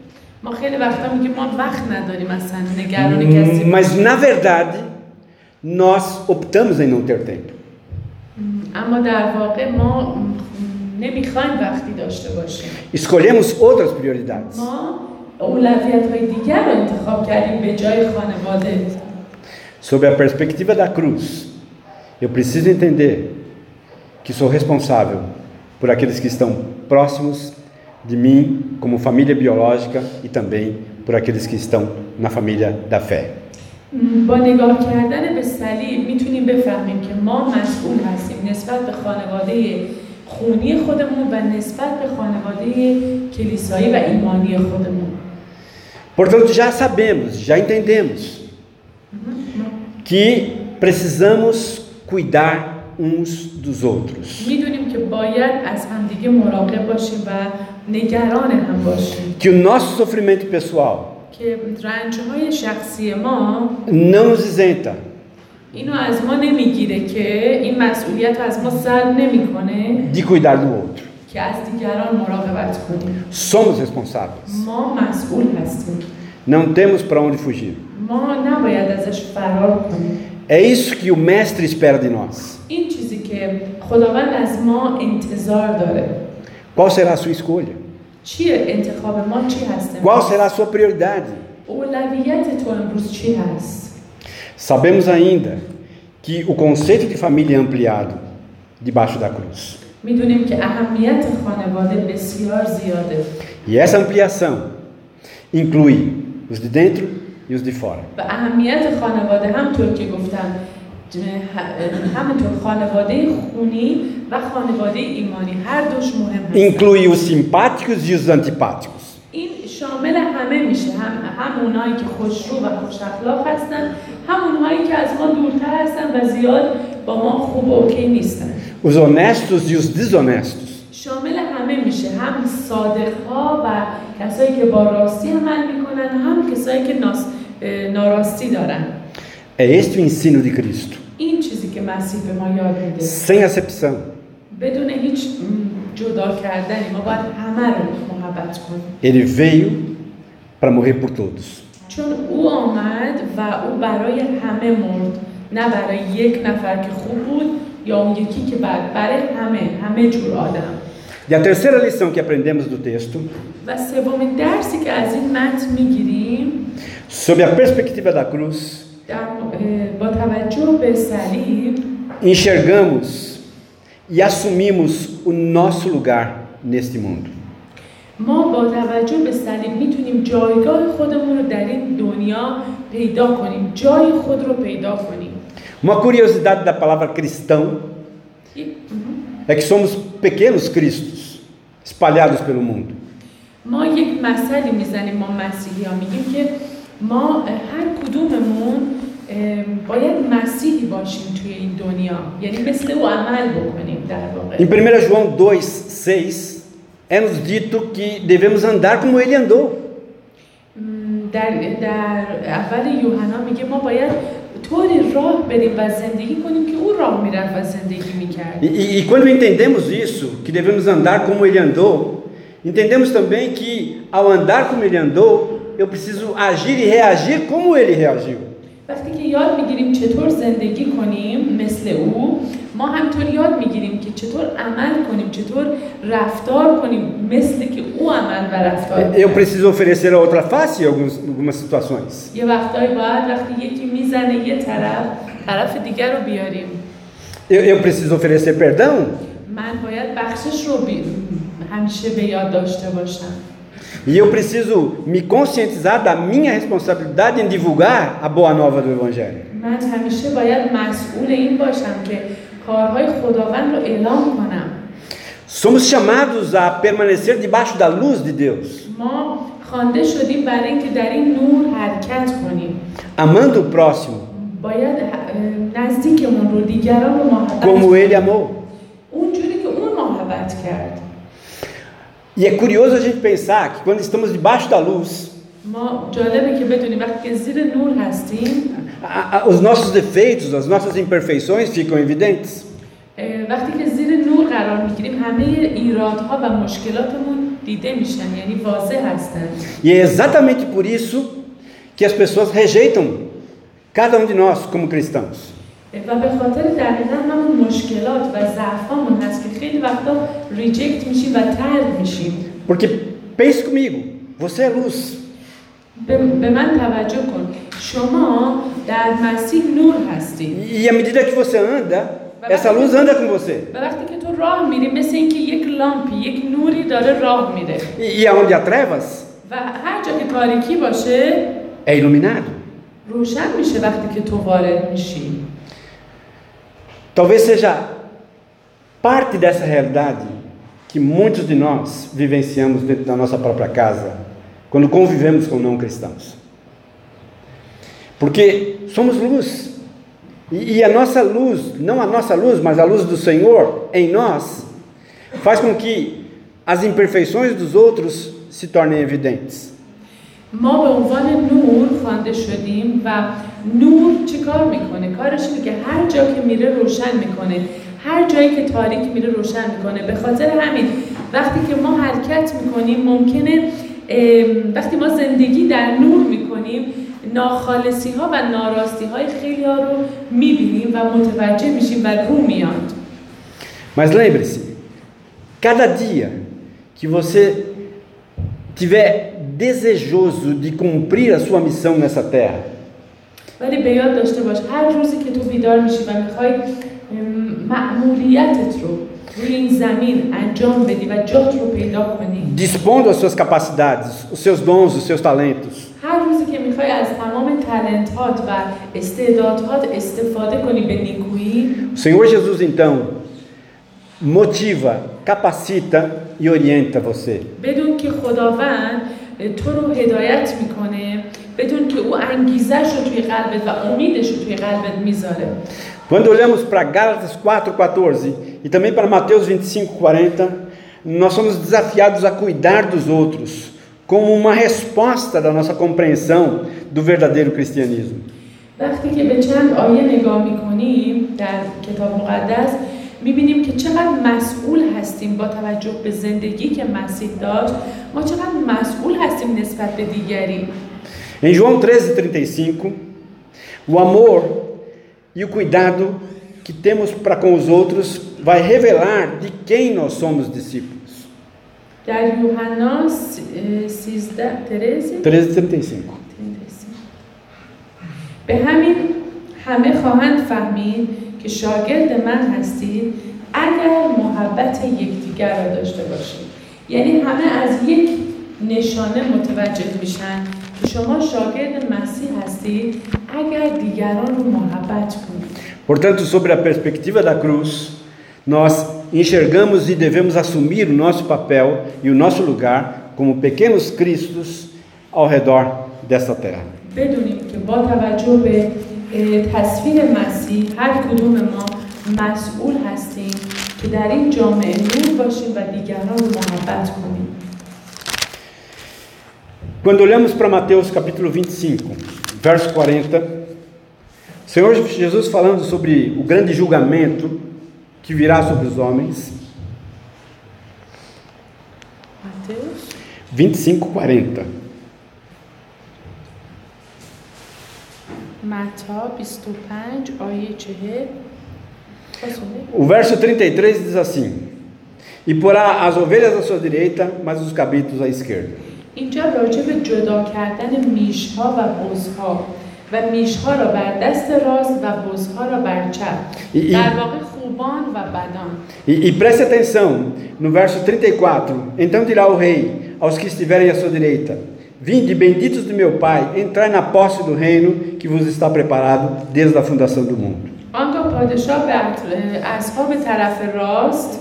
[SPEAKER 2] ما خیلی وقتا میگیم ما وقت نداریم اصلا نگران کسی
[SPEAKER 1] Mas na verdade, nós optamos em não ter tempo.
[SPEAKER 2] اما در واقع ما نمیخوایم وقتی داشته باشیم
[SPEAKER 1] Escolhemos outras prioridades.
[SPEAKER 2] ما اولویت های دیگر رو انتخاب کردیم به جای خانواده
[SPEAKER 1] Sob a perspectiva da cruz, eu preciso entender que sou responsável por aqueles que estão próximos de mim, como família biológica, e também por aqueles que estão na família da fé.
[SPEAKER 2] م، با نگاه کردن به صلیب میتونیم بفهمیم که ما مسئول هستیم نسبت به خانواده خونی خودمون و نسبت به خانواده کلیسایی و ایمانی خودمون
[SPEAKER 1] Portanto, já sabemos, já entendemos que precisamos cuidar uns dos outros,
[SPEAKER 2] میدونیم که باید از همدیگه مراقب باشیم و نگران هم باشیم
[SPEAKER 1] que o nosso sofrimento pessoal não nos isenta. De cuidar do outro. Somos responsáveis. Não temos para onde fugir. É isso que o mestre espera de nós. Qual será a sua escolha? Qual será a sua prioridade? Sabemos ainda que o conceito de família é ampliado debaixo da cruz. E essa ampliação inclui os de dentro e os de fora.
[SPEAKER 2] همینطور خانواده خونی و خانواده ایمانی. هر دوش مهم هست
[SPEAKER 1] Inclui os simpáticos e os antipáticos.
[SPEAKER 2] این شامل همه میشه. هم هم اونایی که خوشرو و خوش اخلاق هستن هم اونهایی که از ما دورتر هستن و زیاد با ما خوب اوکی نیستن.
[SPEAKER 1] Os honestos e os desonestos.
[SPEAKER 2] شامل همه میشه. هم صادق ها و کسایی که با راستی عمل می‌کنن هم کسایی که ناس... ناراستی دارن.
[SPEAKER 1] É este o ensino de Cristo. Sem acepção. Ele veio para morrer por todos. E a terceira lição que aprendemos do texto Sob a perspectiva da cruz
[SPEAKER 2] با توجه به صلیب
[SPEAKER 1] enxergamos e assumimos o nosso lugar neste mundo.
[SPEAKER 2] ما با توجه به صلیب میتونیم جایگاه خودمون رو در این دنیا پیدا کنیم جای خود رو پیدا کنیم
[SPEAKER 1] Uma curiosidade da palavra cristão
[SPEAKER 2] یک-
[SPEAKER 1] é que somos pequenos cristos espalhados pelo mundo.
[SPEAKER 2] ما یک مثلی میزنیم ما مسیحی ها میگیم که ما هر کدوممون اه، باید مسیحی باشیم توی این دنیا یعنی مثل او عمل بکنیم در
[SPEAKER 1] Em
[SPEAKER 2] واقع
[SPEAKER 1] 1 João 2, 6, é nos dito que devemos andar como ele andou.
[SPEAKER 2] م، در, در اول یوحنا میگه ما باید طوری راه بریم و زندگی کنیم که او راه میرفت و زندگی میکرد
[SPEAKER 1] E, e- e quando entendemos isso, que devemos andar como ele andou, entendemos também que ao andar como ele andou, eu preciso agir e reagir como ele reagiu.
[SPEAKER 2] وقتی که یاد میگیریم چطور زندگی کنیم مثل او ما همطور یاد میگیریم که چطور عمل کنیم چطور رفتار کنیم مثل که او عمل و رفتار
[SPEAKER 1] Eu
[SPEAKER 2] کرد.
[SPEAKER 1] preciso oferecer a outra face em alguns- algumas situações.
[SPEAKER 2] یه وقتایی باید وقتی یکی میزنه یه طرف طرف دیگر رو بیاریم
[SPEAKER 1] Eu, eu preciso oferecer perdão.
[SPEAKER 2] من باید بخشش رو بی... همیشه به یاد داشته باشم
[SPEAKER 1] E eu preciso me conscientizar da minha responsabilidade em divulgar a boa nova do Evangelho.
[SPEAKER 2] من همیشه باید مسئول این باشم که کارهای خداوند رو اعلام کنم
[SPEAKER 1] Somos chamados a permanecer debaixo da luz de Deus,
[SPEAKER 2] ما خوانده شدیم برای اینکه در این نور حرکت کنیم
[SPEAKER 1] amando o próximo
[SPEAKER 2] باید اه، نزدیکمون رو دیگران رو محبت
[SPEAKER 1] como
[SPEAKER 2] کنیم.
[SPEAKER 1] ele amou.
[SPEAKER 2] اونجوری که اون محبت کرد
[SPEAKER 1] E é curioso a gente pensar que quando estamos debaixo da luz,
[SPEAKER 2] ما جالبه که بدونیم وقتی که زیر نور هستیم
[SPEAKER 1] a- a- os nossos defeitos, as nossas imperfeições ficam evidentes.
[SPEAKER 2] اه، وقتی که زیر نور قرار میگیریم همه ایرادها و مشکلاتمون دیده میشن یعنی واضح هستن
[SPEAKER 1] E é exatamente por isso que as pessoas rejeitam cada um de nós como cristãos.
[SPEAKER 2] و به خاطر دقیقا همون مشکلات و ضعفامون هست که خیلی وقتا ریجکت میشیم و ترد میشیم.
[SPEAKER 1] Porque pense comigo, você é luz.
[SPEAKER 2] به من توجه کن. شما در مسیح نور هستی.
[SPEAKER 1] E à medida que você anda, essa luz anda com você.
[SPEAKER 2] و وقتی که تو راه میری مثل اینکه یک لامپی یک نوری داره راه میره.
[SPEAKER 1] E, e aonde há trevas,
[SPEAKER 2] و هر جا که تاریکی باشه
[SPEAKER 1] é iluminado.
[SPEAKER 2] روشن میشه وقتی که تو وارد میشی.
[SPEAKER 1] Talvez seja parte dessa realidade que muitos de nós vivenciamos dentro da nossa própria casa, quando convivemos com não cristãos. Porque somos luz. E, a nossa luz, não a nossa luz, mas a luz do Senhor em nós, faz com que as imperfeições dos outros se tornem evidentes.
[SPEAKER 2] ما به عنوان نور خوانده شدیم و نور چیکار می‌کنه؟ کارش اینه که هر جا که میره روشن می‌کنه. هر جایی که تاریک میره روشن می‌کنه. به خاطر همین وقتی که ما حرکت می‌کنیم ممکنه وقتی ما زندگی در نور می‌کنیم ناخالصی ها و ناراستی های خیلی ها رو می‌بینیم و متوجه میشیم و رو میاد.
[SPEAKER 1] Mas lembre-se, cada dia que você tiver desejoso de cumprir a sua missão nessa terra,
[SPEAKER 2] ولی به یاد داشته باش هر روزی که تو بیدار میشی و میخوای مأموریتت رو روی این زمین انجام بدی و جات رو پیدا کنی
[SPEAKER 1] dispondo as suas capacidades, os seus dons, os seus talentos,
[SPEAKER 2] هر روزی که میخوای از تمام تلنتات و استعدادات استفاده کنی به نیکویی
[SPEAKER 1] o Senhor Jesus então motiva, capacita e orienta você.
[SPEAKER 2] بدون که خداوند تو رو هدایت میکنه بدون که او انگیزش رو توی قلبت و امیدش رو توی قلبت میذاره
[SPEAKER 1] Quando olhamos para Gálatas 4:14 e também para Mateus 25:40, nós somos desafiados a cuidar dos outros como uma resposta da nossa compreensão do verdadeiro cristianismo.
[SPEAKER 2] وقتی که به چند آیه نگاه میکنیم در کتاب مقدس میبینیم که چقدر مسئول هستیم با توجه به زندگی که مسیح داشت ما چقدر مسئول هستیم نسبت به دیگری
[SPEAKER 1] Em João 13:35, o amor e o cuidado que temos para com os outros vai revelar de quem nós somos discípulos.
[SPEAKER 2] در یوحنا س- اه، 13 ترزی
[SPEAKER 1] 13:35.
[SPEAKER 2] به همین همه خواهند فهمید که شاگرد من هستید اگر محبت یکدیگر را داشته باشید یعنی همه از یک نشانه متوجه میشن که شما شاگرد مسیح هستید اگر دیگران رو محبت کنید
[SPEAKER 1] Portanto, sobre a perspectiva da cruz, nós enxergamos e devemos assumir o nosso papel e o nosso lugar como pequenos cristos ao redor desta terra.
[SPEAKER 2] بدونیم که با توجه به اه، تصویر مسیح هر کدوم ما مسئول هستیم که در این جامعه نور باشیم و دیگران رو محبت کنیم
[SPEAKER 1] Quando olhamos para Mateus capítulo 25, verso 40, o Senhor Jesus falando sobre o grande julgamento que virá sobre os homens,
[SPEAKER 2] متیوس
[SPEAKER 1] 25, 40.
[SPEAKER 2] متا 25 آیه 40 Posso ler?
[SPEAKER 1] O verso 33 diz assim: E porá as ovelhas à sua direita, mas os cabritos à esquerda.
[SPEAKER 2] اینجا راجع به جدا کردن میشها و بزها و میشها را بر دست راست و بزها را بر چپ
[SPEAKER 1] ای- ای-
[SPEAKER 2] در واقع خوبان و بدان
[SPEAKER 1] E, e preste atenção no verso 34: Então dirá o rei aos que estiverem à sua direita: Vinde, benditos de meu Pai, entrai na posse do reino que vos está preparado desde a fundação do mundo.
[SPEAKER 2] آنگاه پادشاه به ات- اصحاب طرف راست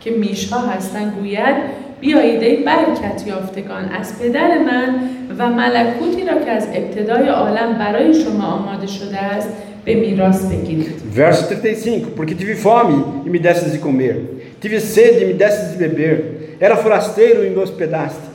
[SPEAKER 2] که میشها هستند گوید بیایید ای برکت یافتگان از پدر من و ملکوتی را که از ابتدای عالم برای شما آماده شده است به میراث بگیرید
[SPEAKER 1] Verso 35: Porque tive fome e me destes de comer, tive sede e me destes de beber, era forasteiro e me hospedastes.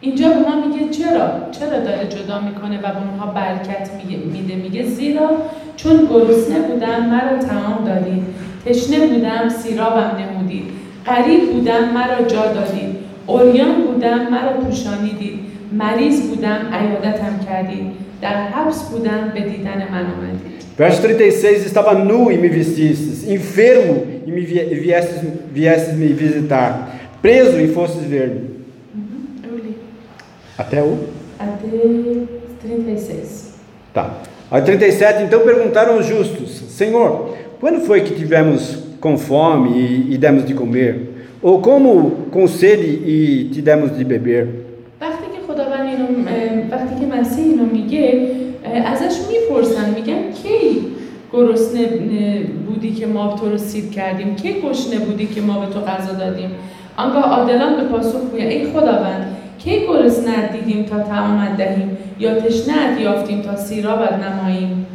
[SPEAKER 2] اینجا به ما میگه چرا؟ چرا داره جدا می‌کنه و به اونها برکت میده؟ میگه زیرا چون گرسنه بودم مرا تمام دادید تشنه بودم سیرابم نمودید غریب بودم مرا جا دادید اوریان بودم مرا پوشانیدید مریض بودم عیادتم کردید در حبس بودم به دیدن من آمدید
[SPEAKER 1] Verso 36: Estava nu e me vestistes, enfermo e me e viestes, viestes me visitar, preso e fostes ver-me.
[SPEAKER 2] اولی.
[SPEAKER 1] Até o
[SPEAKER 2] até 36.
[SPEAKER 1] Tá. Aí 37, então perguntaram os justos: Senhor, quando foi que tivemos com fome e, e demos de comer? Ou como com sede e te demos de beber?
[SPEAKER 2] وقتی که خداوند اینو اه، وقتی که مسیح اینو میگه اه، ازش میپرسن میگن کی گرسنه اه، بودی که ما تو رو سیر کردیم کی گشنه بودی که ما به تو غذا دادیم آنگاه عادلان به پاسخ گویند ای خداوند کی گرسنه دیدیم تا طعامت دهیم یا تشنه یافتیم تا سیرابت نماییم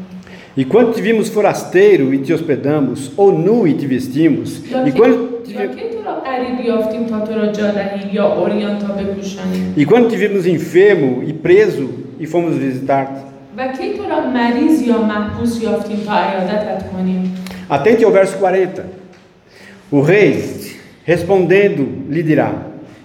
[SPEAKER 1] E quando te vimos forasteiro e te hospedamos, ou nu e te vestimos?
[SPEAKER 2] یا
[SPEAKER 1] E
[SPEAKER 2] کی
[SPEAKER 1] quando,
[SPEAKER 2] یا کی تو را غریب یافتیم تا تو را جا دهیم یا اوریان تا بپوشانیم
[SPEAKER 1] e quando te vimos enfermo e preso e fomos visitar-te?
[SPEAKER 2] و کی تو را مریض یا محبوس یافتیم تا عیادتت کنیم
[SPEAKER 1] Atente ao verso 40. O rei, respondendo, lhe dirá: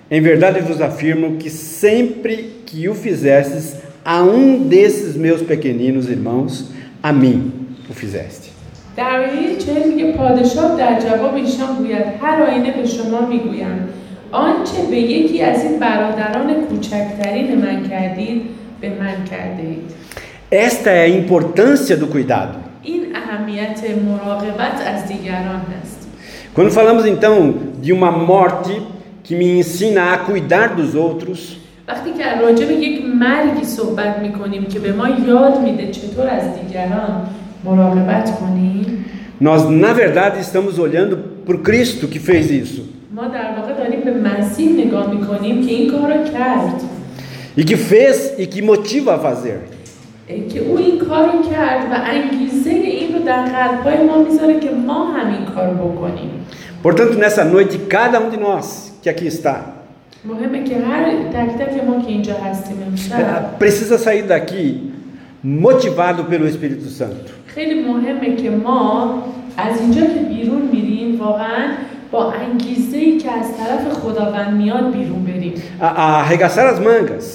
[SPEAKER 1] Em verdade vos afirmo que sempre que o fizestes a um desses meus pequeninos irmãos, a mim o fizeste.
[SPEAKER 2] در آیه چهل میگه پادشاه در جواب ایشان گوید هر آینه به شما میگویم آنچه به یکی از این برادران کوچکترین من کردید به من کرده اید
[SPEAKER 1] Esta é a importância do cuidado.
[SPEAKER 2] این اهمیت مراقبت از دیگران هست
[SPEAKER 1] Quando falamos então de uma morte que me ensina a cuidar dos outros,
[SPEAKER 2] وقتی که راجع به یک مرگی صحبت میکنیم که به ما یاد میده چطور از دیگران مراقبت کنیم
[SPEAKER 1] nós na verdade estamos olhando para o Cristo que fez isso
[SPEAKER 2] ما در واقع داریم به مسیح نگاه میکنیم که این کار رو کرد
[SPEAKER 1] e que fez e que motiva a fazer.
[SPEAKER 2] که او این کار رو کرد و انگیزه این رو در قلبهای ما میذاره که ما همین کار رو بکنیم
[SPEAKER 1] Portanto, nessa noite, cada um de nós que aqui está
[SPEAKER 2] مهمه که هر تک تک ما که اینجا هستیم امشب
[SPEAKER 1] eh, precisa sair daqui motivado pelo Espírito Santo.
[SPEAKER 2] خیلی مهمه که ما از اینجا که بیرون میریم واقعا با انگیزه ای که از طرف خداوند میاد بیرون بریم
[SPEAKER 1] A, a arregaçar as mangas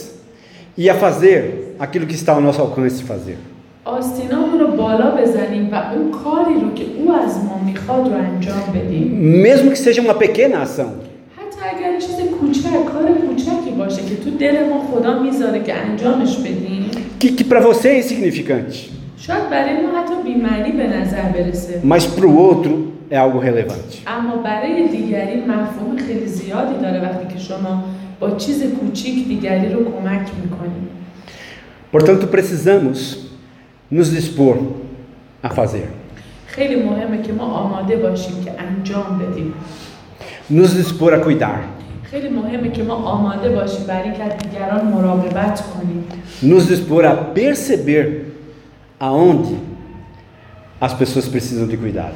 [SPEAKER 1] e a fazer aquilo que está ao nosso alcance de fazer.
[SPEAKER 2] آستینامون رو بالا بزنیم و اون کاری رو که او از ما میخواد رو انجام بدیم
[SPEAKER 1] Mesmo que seja uma pequena ação.
[SPEAKER 2] حتی اگر چیز کوچک کار کوچکی باشه که تو دل ما خدا میذاره که انجامش بدیم
[SPEAKER 1] Que, que para você é insignificante,
[SPEAKER 2] شاید برای ما حتی بیمعنی به نظر برسه
[SPEAKER 1] mas para o outro é algo relevante.
[SPEAKER 2] اما برای دیگری مفهوم خیلی زیادی داره وقتی که شما با چیز کوچیک دیگری رو کمک میکنید
[SPEAKER 1] Portanto, precisamos nos dispor a fazer.
[SPEAKER 2] خیلی مهمه که ما آماده باشیم که انجام بدیم
[SPEAKER 1] nos dispor a cuidar. Nos dispor a perceber aonde as pessoas precisam de cuidado.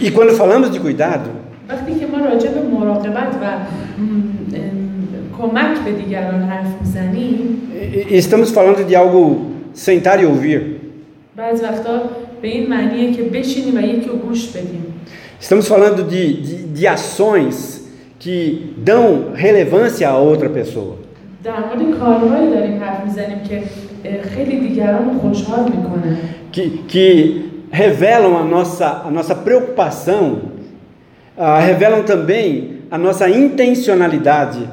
[SPEAKER 1] E quando falamos de cuidado, estamos falando de algo sentar e ouvir.
[SPEAKER 2] بعض وقتا به این معنیه که بشینیم و یکی رو گوش بدیم
[SPEAKER 1] Estamos falando de, de, de ações que dão relevância a outra pessoa.
[SPEAKER 2] در مورد کارهایی داریم حرف میزنیم که اه، خیلی دیگران رو خوشحال میکنه
[SPEAKER 1] que, que revelam a nossa, a nossa preocupação, ah, revelam também a nossa intencionalidade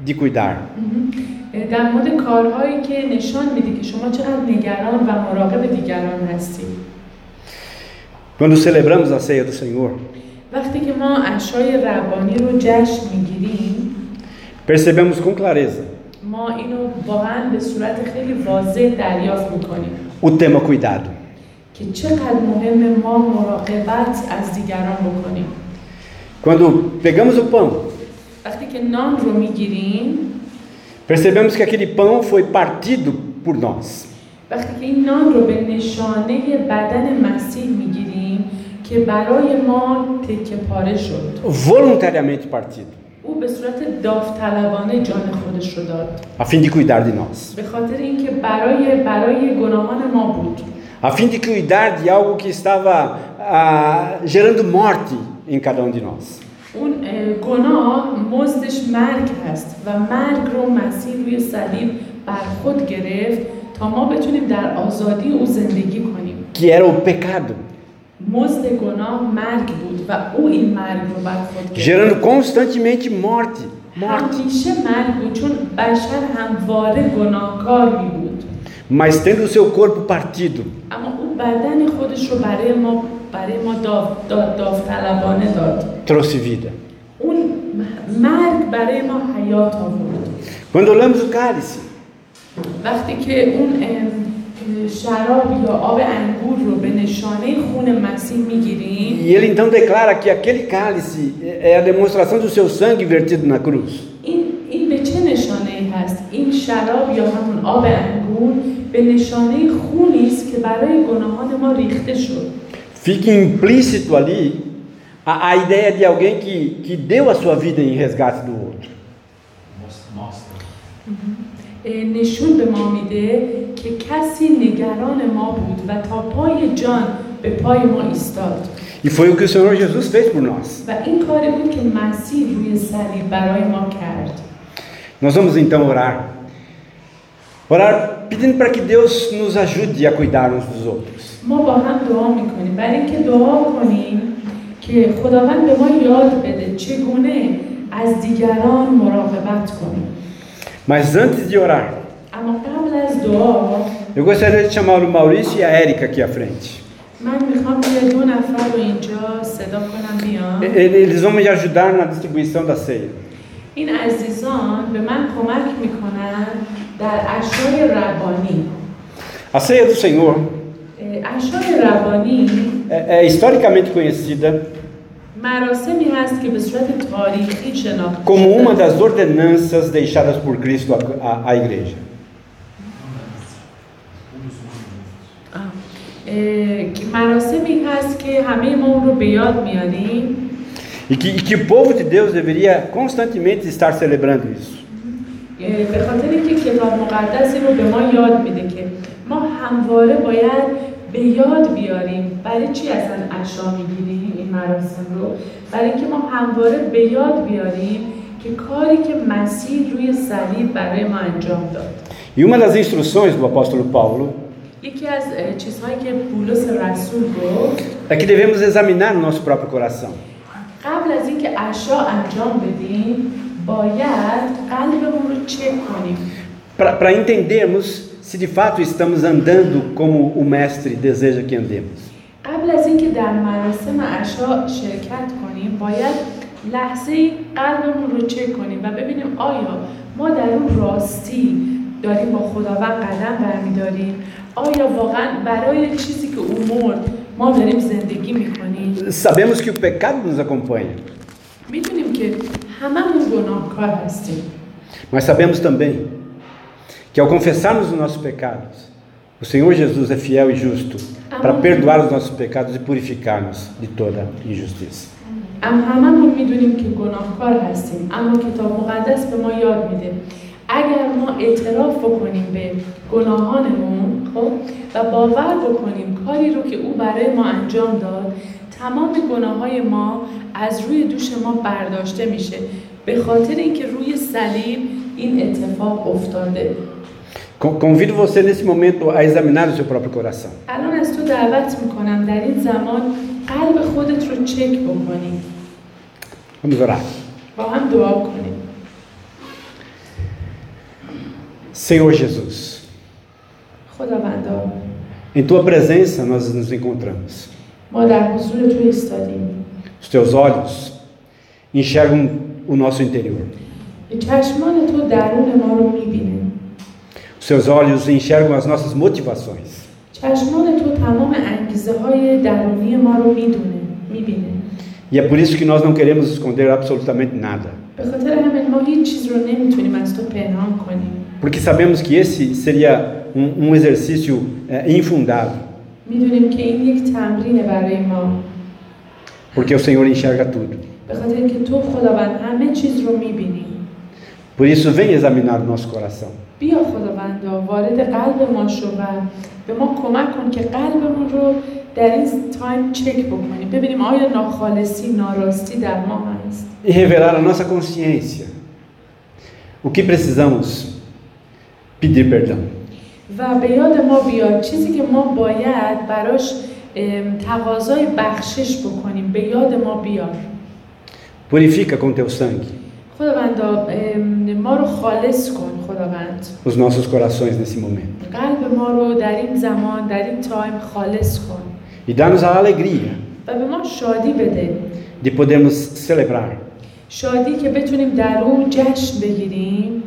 [SPEAKER 1] de cuidar.
[SPEAKER 2] در مورد کارهایی که نشان میده که شما چقدر نگران و مراقب دیگران هستید
[SPEAKER 1] Quando celebramos a ceia do Senhor,
[SPEAKER 2] وقتی که ما اشای ربانی رو جشن می‌گیریم
[SPEAKER 1] percebemos com clareza.
[SPEAKER 2] ما اینو واقعا به صورت خیلی واضح دریافت می‌کنیم.
[SPEAKER 1] O tema cuidado.
[SPEAKER 2] که چقدر مهم ما مراقبت از دیگران بکنیم.
[SPEAKER 1] Quando pegamos o pão,
[SPEAKER 2] وقتی که نان رو می‌گیریم
[SPEAKER 1] percebemos que aquele pão foi partido por nós.
[SPEAKER 2] وقتی که این نان رو به نشانه بدن مسیح میگیریم که برای ما تکه پاره شد
[SPEAKER 1] voluntariamente partido,
[SPEAKER 2] او به صورت داوطلبانه جان خودش رو داد
[SPEAKER 1] a fim de cuidar de nós,
[SPEAKER 2] به خاطر اینکه برای برای گناهان ما بود
[SPEAKER 1] a fim de cuidar de algo que estava ah, gerando morte em cada um de nós.
[SPEAKER 2] اون اه، گناه مزدش مرگ هست و مرگ رو مسیح روی صلیب بر خود گرفت تا ما بتونیم در آزادی او زندگی کنیم
[SPEAKER 1] que era o pecado.
[SPEAKER 2] مزد گناه مرگ بود و او این مرگ رو بر خود گرفت
[SPEAKER 1] gerando constantemente morte. Morte.
[SPEAKER 2] همیشه مرگ بود چون بشر همواره گناهکار می بود
[SPEAKER 1] Mas tendo o seu corpo partido,
[SPEAKER 2] اما او بدن خودش رو برای ما برای ما داو- داد داوطلبانه داد
[SPEAKER 1] trouxe vida.
[SPEAKER 2] اون م- مرگ برای ما حیات آورد
[SPEAKER 1] Quando olhamos o cálice,
[SPEAKER 2] وقتی که اون ام، اه، شراب یا آب انگور رو به نشانه خون مسیح میگیریم
[SPEAKER 1] e ele então declara que aquele cálice é a demonstração do seu sangue vertido na cruz.
[SPEAKER 2] این این به چه نشانه ای هست این شراب یا همون آب انگور به نشانه خونی است که برای گناهان ما ریخته شد
[SPEAKER 1] Fica implícito ali a, a ideia de alguém que, que deu a sua vida em resgate do outro.
[SPEAKER 3] Mostra.
[SPEAKER 2] اه، نشون به ما میده که کسی نگران ما بود و تا پای جان به پای ما ایستاد
[SPEAKER 1] E foi o que o Senhor Jesus fez por nós.
[SPEAKER 2] و این کاری بود که مسیح روی صلیب برای ما کرد
[SPEAKER 1] Nós vamos então orar. Orar pedindo para que Deus nos ajude a cuidar uns dos outros.
[SPEAKER 2] ما با هم دعا میکنیم برای اینکه دعا کنیم که خداوند به ما یاد بده چگونه از دیگران مراقبت کنیم
[SPEAKER 1] Mas antes de orar,
[SPEAKER 2] اما قبل از دعا
[SPEAKER 1] eu gostaria de chamar o Maurício e a Érica aqui à frente.
[SPEAKER 2] من میخوام یه دو نفر رو اینجا صدا کنم بیان
[SPEAKER 1] E- Eles vão me ajudar na distribuição da ceia.
[SPEAKER 2] این عزیزان به من کمک میکنن در اشای ربانی
[SPEAKER 1] A ceia do Senhor
[SPEAKER 2] اه، اشای ربانی
[SPEAKER 1] é, é historicamente conhecida
[SPEAKER 2] مراسمی هست که به صورت تاریخی شناخته
[SPEAKER 1] como
[SPEAKER 2] شده.
[SPEAKER 1] uma das ordenanças deixadas por Cristo à, à, à igreja.
[SPEAKER 2] آه. اه، که مراسمی هست که همه ما اون رو به یاد میاریم
[SPEAKER 1] E que, e que o povo de Deus deveria constantemente estar celebrando isso.
[SPEAKER 2] اه، به خاطر اینکه کتاب مقدس این رو به ما یاد میده که ما همواره باید به یاد بیاریم برای چی اصلا اشا میگیریم این مراسم رو برای اینکه ما همواره به یاد بیاریم که کاری که مسیح روی صلیب برای ما انجام داد
[SPEAKER 1] E uma das instruções do apóstolo Paulo
[SPEAKER 2] یکی از اه، چیزهایی که پولس رسول گفت
[SPEAKER 1] é que devemos examinar o nosso próprio coração.
[SPEAKER 2] قبل از اینکه اشا انجام بدیم باید قلبمون رو چک کنیم
[SPEAKER 1] Para entendermos se de fato estamos andando como o Mestre deseja que andemos.
[SPEAKER 2] قبل از اینکه در مراسم عشا شرکت کنیم باید لحظه ای قلبمون رو چک کنیم و ببینیم آیا ما در اون راستی داریم با خداوند قدم برمیداریم آیا واقعا برای چیزی که او مرد ما داریم زندگی میکنیم
[SPEAKER 1] Sabemos que o pecado nos acompanha,
[SPEAKER 2] میدونیم که هممون گناهکار هستیم
[SPEAKER 1] mas sabemos também que ao confessarmos os nossos pecados, o Senhor Jesus é fiel e justo para perdoar os nossos pecados e purificar-nos de toda injustiça.
[SPEAKER 2] اما هممون می‌دونیم که گناهکار هستیم اما کتاب مقدس به ما یاد میده اگر ما اعتراف بکنیم به گناهانمون خب و باور بکنیم کاری رو که او برای ما انجام داد تمام گناه های ما از روی دوش ما برداشته میشه به خاطر اینکه روی صلیب این اتفاق افتاده
[SPEAKER 1] Convido você nesse momento a examinar o seu próprio coração.
[SPEAKER 2] الان از تو دعوت میکنم در این زمان قلب خودت رو چک بکنی
[SPEAKER 1] Vamos orar.
[SPEAKER 2] با هم دعا کنیم
[SPEAKER 1] Senhor Jesus,
[SPEAKER 2] خداوندا
[SPEAKER 1] em tua presença nós nos encontramos.
[SPEAKER 2] ما در حضور تو ایستادیم
[SPEAKER 1] Os teus olhos enxergam o nosso interior.
[SPEAKER 2] چشمان تو درون ما رو میبینه
[SPEAKER 1] Os Seus olhos enxergam as nossas motivações. E é por isso que nós não queremos esconder absolutamente nada. Porque sabemos que esse seria um, um exercício é, infundado. Porque o Senhor enxerga tudo. Por isso, vem examinar o nosso coração.
[SPEAKER 2] بیا خداوندا وارد قلب ما شو و به ما کمک کن که قلبمون رو در این تایم چک بکنیم ببینیم آیا ناخالصی ناراستی در ما هست
[SPEAKER 1] E revelar a nossa consciência. O que precisamos pedir perdão.
[SPEAKER 2] و به یاد ما بیاد چیزی که ما باید براش ام، تقاضای بخشش بکنیم به یاد ما بیار
[SPEAKER 1] Purifica com teu sangue
[SPEAKER 2] خداوندا ام، ما رو خالص کن خداوند.
[SPEAKER 1] Os nossos corações nesse momento.
[SPEAKER 2] قلب ما رو در این زمان در این تایم خالص کن.
[SPEAKER 1] E dá-nos a alegria
[SPEAKER 2] و به ما شادی بده.
[SPEAKER 1] de podermos celebrar.
[SPEAKER 2] شادی که بتونیم در اون جشن بگیریم.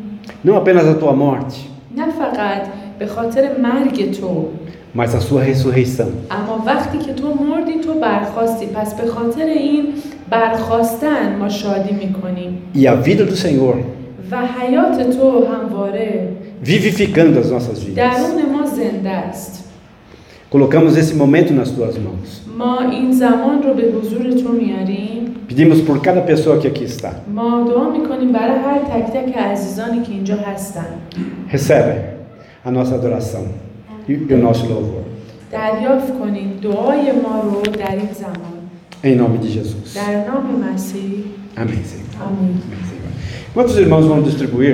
[SPEAKER 1] Não apenas a tua morte,
[SPEAKER 2] نه فقط به خاطر مرگ تو
[SPEAKER 1] mas a sua ressurreição.
[SPEAKER 2] اما وقتی که تو مردی تو برخواستی. پس به خاطر این برخواستن ما شادی میکنیم
[SPEAKER 1] E a vida do Senhor
[SPEAKER 2] و حیات تو همواره
[SPEAKER 1] vivificando as nossas vidas.
[SPEAKER 2] درون ما زنده است
[SPEAKER 1] Colocamos esse momento nas tuas mãos.
[SPEAKER 2] ما این زمان رو به حضور تو میاریم
[SPEAKER 1] Pedimos por cada pessoa que aqui está.
[SPEAKER 2] ما دعا میکنیم برای هر تک تک عزیزانی که اینجا هستن
[SPEAKER 1] Recebe a nossa adoração e e o nosso louvor.
[SPEAKER 2] دریافت کنید دعای ما رو در این زمان
[SPEAKER 1] Em nome de Jesus. Amém, Senhor. Amém. Quantos irmãos vão distribuir?